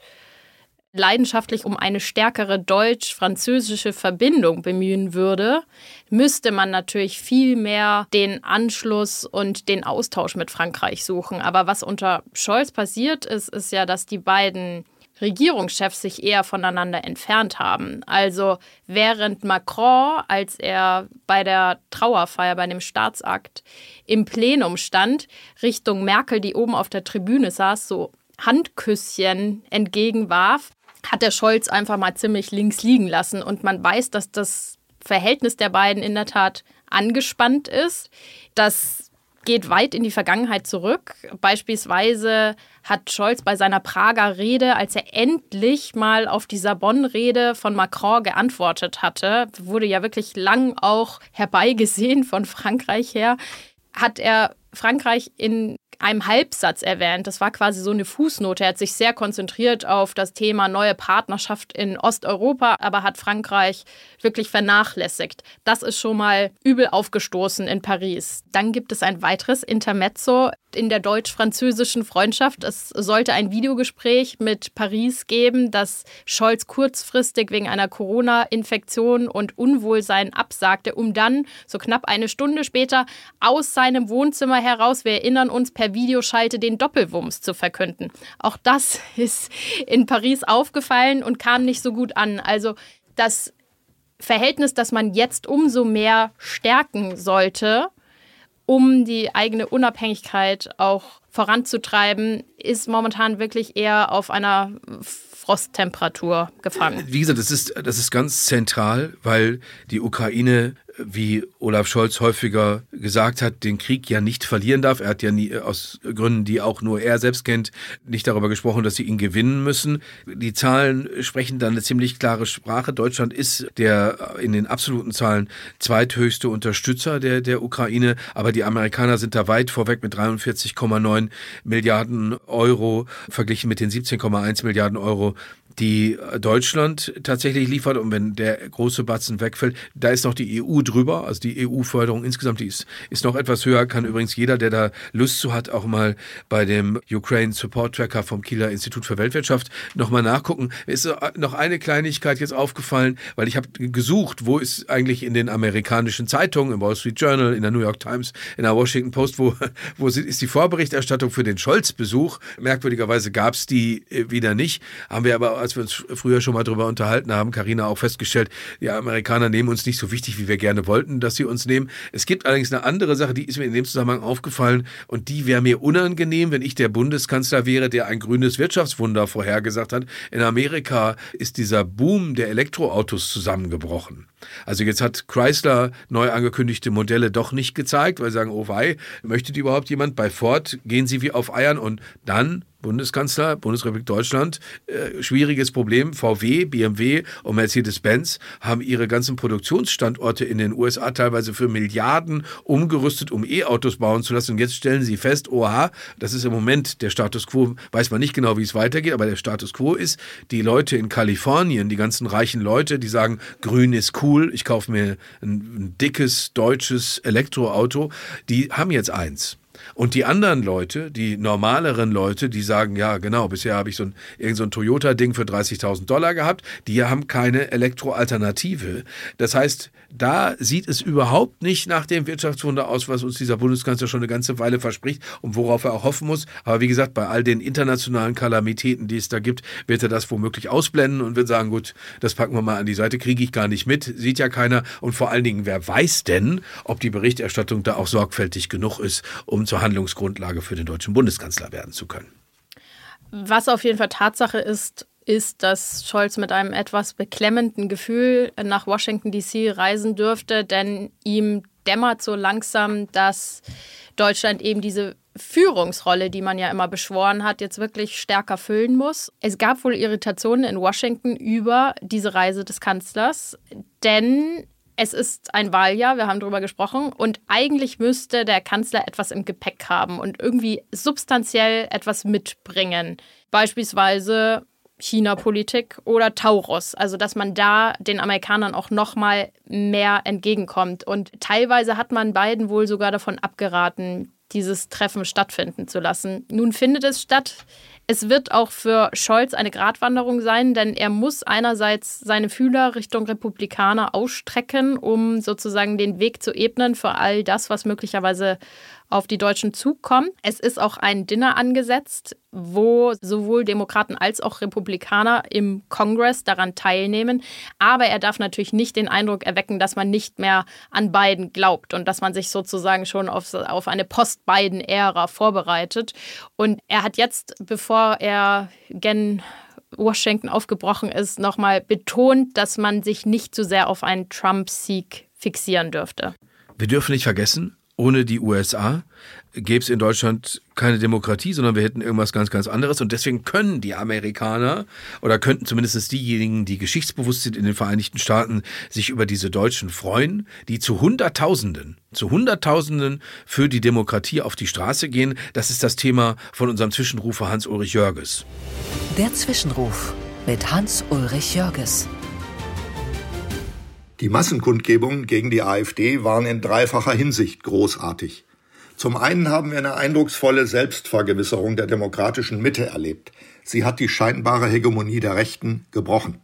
leidenschaftlich um eine stärkere deutsch-französische Verbindung bemühen würde, müsste man natürlich viel mehr den Anschluss und den Austausch mit Frankreich suchen. Aber was unter Scholz passiert ist, ist ja, dass die beiden Regierungschefs sich eher voneinander entfernt haben. Also während Macron, als er bei der Trauerfeier, bei dem Staatsakt im Plenum stand, Richtung Merkel, die oben auf der Tribüne saß, so Handküsschen entgegenwarf, hat der Scholz einfach mal ziemlich links liegen lassen. Und man weiß, dass das Verhältnis der beiden in der Tat angespannt ist. Das geht weit in die Vergangenheit zurück. Beispielsweise hat Scholz bei seiner Prager Rede, als er endlich mal auf die Sabon-Rede von Macron geantwortet hatte, wurde ja wirklich lang auch herbeigesehen von Frankreich her, hat er Frankreich in einem Halbsatz erwähnt. Das war quasi so eine Fußnote. Er hat sich sehr konzentriert auf das Thema neue Partnerschaft in Osteuropa, aber hat Frankreich wirklich vernachlässigt. Das ist schon mal übel aufgestoßen in Paris. Dann gibt es ein weiteres Intermezzo in der deutsch-französischen Freundschaft. Es sollte ein Videogespräch mit Paris geben, das Scholz kurzfristig wegen einer Corona-Infektion und Unwohlsein absagte, um dann so knapp eine Stunde später aus seinem Wohnzimmer heraus, wir erinnern uns, per Videoschalte den Doppelwumms zu verkünden. Auch das (laughs) ist in Paris aufgefallen und kam nicht so gut an. Also das Verhältnis, das man jetzt umso mehr stärken sollte, um die eigene Unabhängigkeit auch voranzutreiben, ist momentan wirklich eher auf einer Frosttemperatur gefangen. Wie gesagt, das ist, das ist ganz zentral, weil die Ukraine wie Olaf Scholz häufiger gesagt hat, den Krieg ja nicht verlieren darf. Er hat ja nie aus Gründen, die auch nur er selbst kennt, nicht darüber gesprochen, dass sie ihn gewinnen müssen. Die Zahlen sprechen dann eine ziemlich klare Sprache. Deutschland ist der in den absoluten Zahlen zweithöchste Unterstützer der, der Ukraine, aber die Amerikaner sind da weit vorweg mit 43,9 Milliarden Euro verglichen mit den 17,1 Milliarden Euro, die Deutschland tatsächlich liefert. Und wenn der große Batzen wegfällt, da ist noch die EU drüber. Also die EU-Förderung insgesamt, die ist, ist noch etwas höher. Kann übrigens jeder, der da Lust zu hat, auch mal bei dem Ukraine Support Tracker vom Kieler Institut für Weltwirtschaft nochmal nachgucken. Ist noch eine Kleinigkeit jetzt aufgefallen, weil ich habe gesucht, wo ist eigentlich in den amerikanischen Zeitungen, im Wall Street Journal, in der New York Times, in der Washington Post, wo, (laughs) wo ist die Vorberichterstattung für den Scholz-Besuch? Merkwürdigerweise gab es die äh, wieder nicht. Haben wir aber als wir uns früher schon mal darüber unterhalten haben, Karina auch festgestellt, die Amerikaner nehmen uns nicht so wichtig, wie wir gerne wollten, dass sie uns nehmen. Es gibt allerdings eine andere Sache, die ist mir in dem Zusammenhang aufgefallen und die wäre mir unangenehm, wenn ich der Bundeskanzler wäre, der ein grünes Wirtschaftswunder vorhergesagt hat. In Amerika ist dieser Boom der Elektroautos zusammengebrochen. Also jetzt hat Chrysler neu angekündigte Modelle doch nicht gezeigt, weil sie sagen, oh wei, möchte die überhaupt jemand? Bei Ford gehen sie wie auf Eiern und dann Bundeskanzler, Bundesrepublik Deutschland, äh, schwieriges Problem. VW, BMW und Mercedes-Benz haben ihre ganzen Produktionsstandorte in den USA teilweise für Milliarden umgerüstet, um E-Autos bauen zu lassen. Und jetzt stellen sie fest, oha, das ist im Moment der Status quo, weiß man nicht genau, wie es weitergeht, aber der Status quo ist, die Leute in Kalifornien, die ganzen reichen Leute, die sagen, grün ist cool, ich kaufe mir ein, ein dickes deutsches Elektroauto, die haben jetzt eins. Und die anderen Leute, die normaleren Leute, die sagen, ja genau, bisher habe ich so ein, irgend so ein Toyota-Ding für 30.000 Dollar gehabt, die haben keine Elektroalternative. Das heißt, da sieht es überhaupt nicht nach dem Wirtschaftswunder aus, was uns dieser Bundeskanzler schon eine ganze Weile verspricht und worauf er auch hoffen muss. Aber wie gesagt, bei all den internationalen Kalamitäten, die es da gibt, wird er das womöglich ausblenden und wird sagen, gut, das packen wir mal an die Seite, kriege ich gar nicht mit, sieht ja keiner. Und vor allen Dingen, wer weiß denn, ob die Berichterstattung da auch sorgfältig genug ist, um zur Handlungsgrundlage für den deutschen Bundeskanzler werden zu können. Was auf jeden Fall Tatsache ist, ist, dass Scholz mit einem etwas beklemmenden Gefühl nach Washington DC reisen dürfte, denn ihm dämmert so langsam, dass Deutschland eben diese Führungsrolle, die man ja immer beschworen hat, jetzt wirklich stärker füllen muss. Es gab wohl Irritationen in Washington über diese Reise des Kanzlers, denn es ist ein Wahljahr, wir haben darüber gesprochen, und eigentlich müsste der Kanzler etwas im Gepäck haben und irgendwie substanziell etwas mitbringen. Beispielsweise China-Politik oder Taurus. Also, dass man da den Amerikanern auch noch mal mehr entgegenkommt. Und teilweise hat man beiden wohl sogar davon abgeraten, dieses Treffen stattfinden zu lassen. Nun findet es statt. Es wird auch für Scholz eine Gratwanderung sein, denn er muss einerseits seine Fühler Richtung Republikaner ausstrecken, um sozusagen den Weg zu ebnen für all das, was möglicherweise auf die Deutschen zukommen. Es ist auch ein Dinner angesetzt, wo sowohl Demokraten als auch Republikaner im Kongress daran teilnehmen. Aber er darf natürlich nicht den Eindruck erwecken, dass man nicht mehr an Biden glaubt und dass man sich sozusagen schon auf, auf eine Post-Biden-Ära vorbereitet. Und er hat jetzt, bevor er gen Washington aufgebrochen ist, nochmal betont, dass man sich nicht zu so sehr auf einen Trump-Sieg fixieren dürfte. Wir dürfen nicht vergessen, ohne die USA gäbe es in Deutschland keine Demokratie, sondern wir hätten irgendwas ganz, ganz anderes. Und deswegen können die Amerikaner oder könnten zumindest diejenigen, die geschichtsbewusst sind in den Vereinigten Staaten, sich über diese Deutschen freuen, die zu Hunderttausenden, zu Hunderttausenden für die Demokratie auf die Straße gehen. Das ist das Thema von unserem Zwischenrufer Hans-Ulrich Jörges. Der Zwischenruf mit Hans-Ulrich Jörges. Die Massenkundgebungen gegen die AfD waren in dreifacher Hinsicht großartig. Zum einen haben wir eine eindrucksvolle Selbstvergewisserung der demokratischen Mitte erlebt. Sie hat die scheinbare Hegemonie der Rechten gebrochen.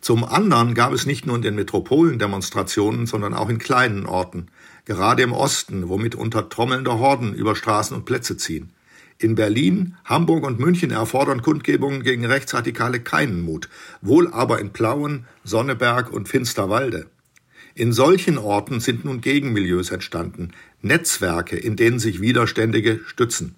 Zum anderen gab es nicht nur in den Metropolen Demonstrationen, sondern auch in kleinen Orten, gerade im Osten, womit unter trommelnder Horden über Straßen und Plätze ziehen. In Berlin, Hamburg und München erfordern Kundgebungen gegen Rechtsradikale keinen Mut, wohl aber in Plauen, Sonneberg und Finsterwalde. In solchen Orten sind nun Gegenmilieus entstanden, Netzwerke, in denen sich Widerständige stützen.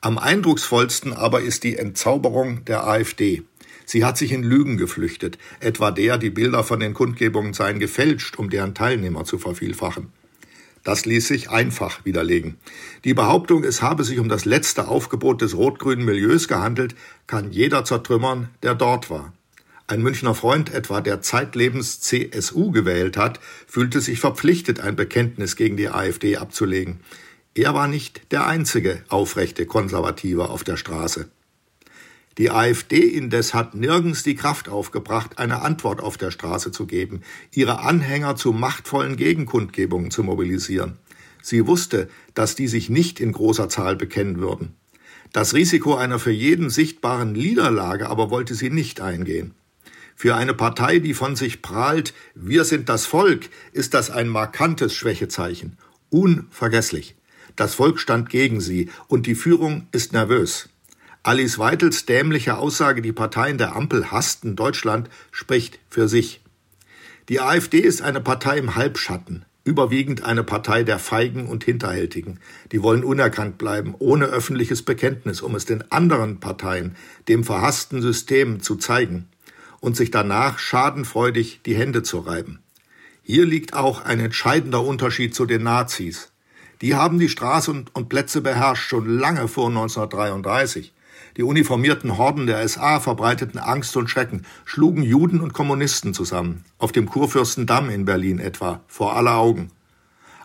Am eindrucksvollsten aber ist die Entzauberung der AfD. Sie hat sich in Lügen geflüchtet, etwa der, die Bilder von den Kundgebungen seien gefälscht, um deren Teilnehmer zu vervielfachen. Das ließ sich einfach widerlegen. Die Behauptung, es habe sich um das letzte Aufgebot des rot-grünen Milieus gehandelt, kann jeder zertrümmern, der dort war. Ein Münchner Freund etwa, der zeitlebens CSU gewählt hat, fühlte sich verpflichtet, ein Bekenntnis gegen die AfD abzulegen. Er war nicht der einzige aufrechte Konservative auf der Straße. Die AfD indes hat nirgends die Kraft aufgebracht, eine Antwort auf der Straße zu geben, ihre Anhänger zu machtvollen Gegenkundgebungen zu mobilisieren. Sie wusste, dass die sich nicht in großer Zahl bekennen würden. Das Risiko einer für jeden sichtbaren Niederlage aber wollte sie nicht eingehen. Für eine Partei, die von sich prahlt, wir sind das Volk, ist das ein markantes Schwächezeichen. Unvergesslich. Das Volk stand gegen sie und die Führung ist nervös. Alice Weitels dämliche Aussage, die Parteien der Ampel hassten Deutschland, spricht für sich. Die AfD ist eine Partei im Halbschatten, überwiegend eine Partei der Feigen und Hinterhältigen. Die wollen unerkannt bleiben, ohne öffentliches Bekenntnis, um es den anderen Parteien, dem verhassten System zu zeigen und sich danach schadenfreudig die Hände zu reiben. Hier liegt auch ein entscheidender Unterschied zu den Nazis. Die haben die Straßen und Plätze beherrscht, schon lange vor 1933. Die uniformierten Horden der SA verbreiteten Angst und Schrecken, schlugen Juden und Kommunisten zusammen, auf dem Kurfürstendamm in Berlin etwa, vor aller Augen.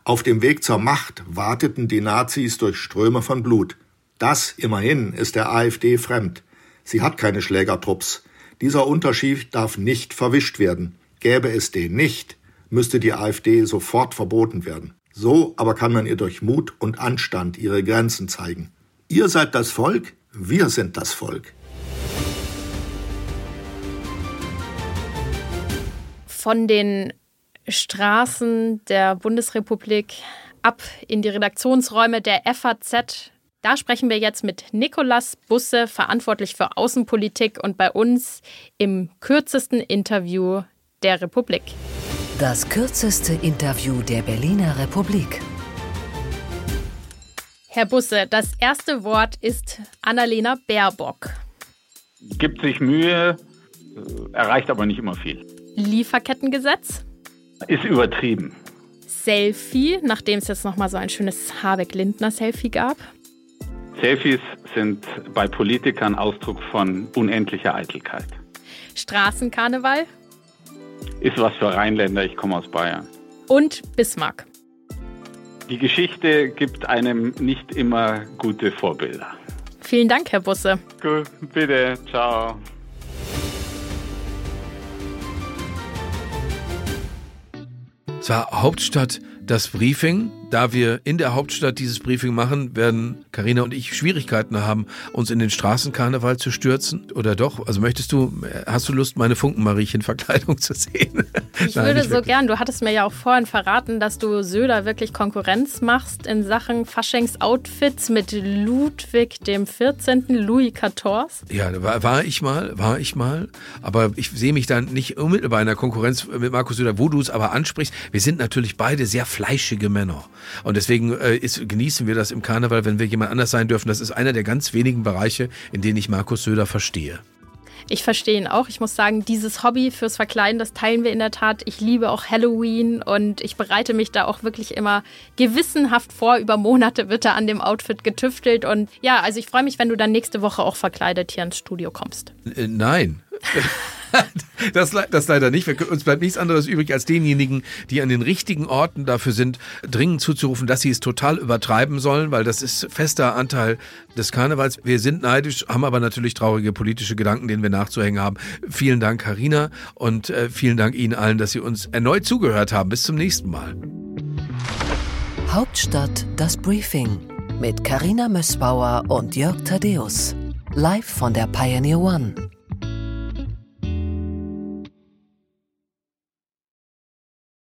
Auf dem Weg zur Macht warteten die Nazis durch Ströme von Blut. Das immerhin ist der AfD fremd. Sie hat keine Schlägertrupps. Dieser Unterschied darf nicht verwischt werden. Gäbe es den nicht, müsste die AfD sofort verboten werden. So aber kann man ihr durch Mut und Anstand ihre Grenzen zeigen. Ihr seid das Volk, wir sind das Volk. Von den Straßen der Bundesrepublik ab in die Redaktionsräume der FAZ da sprechen wir jetzt mit Nikolas Busse, verantwortlich für Außenpolitik und bei uns im kürzesten Interview der Republik. Das kürzeste Interview der Berliner Republik. Herr Busse, das erste Wort ist Annalena Baerbock. Gibt sich Mühe, erreicht aber nicht immer viel. Lieferkettengesetz? Ist übertrieben. Selfie, nachdem es jetzt nochmal so ein schönes Habeck-Lindner-Selfie gab. Selfies sind bei Politikern Ausdruck von unendlicher Eitelkeit. Straßenkarneval? Ist was für Rheinländer, ich komme aus Bayern. Und Bismarck. Die Geschichte gibt einem nicht immer gute Vorbilder. Vielen Dank, Herr Busse. Gut, bitte, ciao. Zwar Hauptstadt das Briefing. Da wir in der Hauptstadt dieses Briefing machen, werden Karina und ich Schwierigkeiten haben, uns in den Straßenkarneval zu stürzen. Oder doch? Also möchtest du, hast du Lust, meine Funkenmariechen-Verkleidung (laughs) zu sehen? Ich Nein, würde so wirklich. gern. Du hattest mir ja auch vorhin verraten, dass du Söder wirklich Konkurrenz machst in Sachen Faschings-Outfits mit Ludwig dem 14. Louis XIV. Ja, da war, war ich mal, war ich mal. Aber ich sehe mich dann nicht unmittelbar in der Konkurrenz mit Markus Söder, wo du es aber ansprichst. Wir sind natürlich beide sehr fleischige Männer. Und deswegen äh, ist, genießen wir das im Karneval, wenn wir jemand anders sein dürfen. Das ist einer der ganz wenigen Bereiche, in denen ich Markus Söder verstehe. Ich verstehe ihn auch. Ich muss sagen, dieses Hobby fürs Verkleiden, das teilen wir in der Tat. Ich liebe auch Halloween und ich bereite mich da auch wirklich immer gewissenhaft vor. Über Monate wird da an dem Outfit getüftelt. Und ja, also ich freue mich, wenn du dann nächste Woche auch verkleidet hier ins Studio kommst. Äh, nein. (laughs) (laughs) das, das leider nicht. Uns bleibt nichts anderes übrig, als denjenigen, die an den richtigen Orten dafür sind, dringend zuzurufen, dass sie es total übertreiben sollen, weil das ist fester Anteil des Karnevals. Wir sind neidisch, haben aber natürlich traurige politische Gedanken, denen wir nachzuhängen haben. Vielen Dank, Karina, und äh, vielen Dank Ihnen allen, dass Sie uns erneut zugehört haben. Bis zum nächsten Mal. Hauptstadt das Briefing mit Karina Mössbauer und Jörg Thaddeus. Live von der Pioneer One.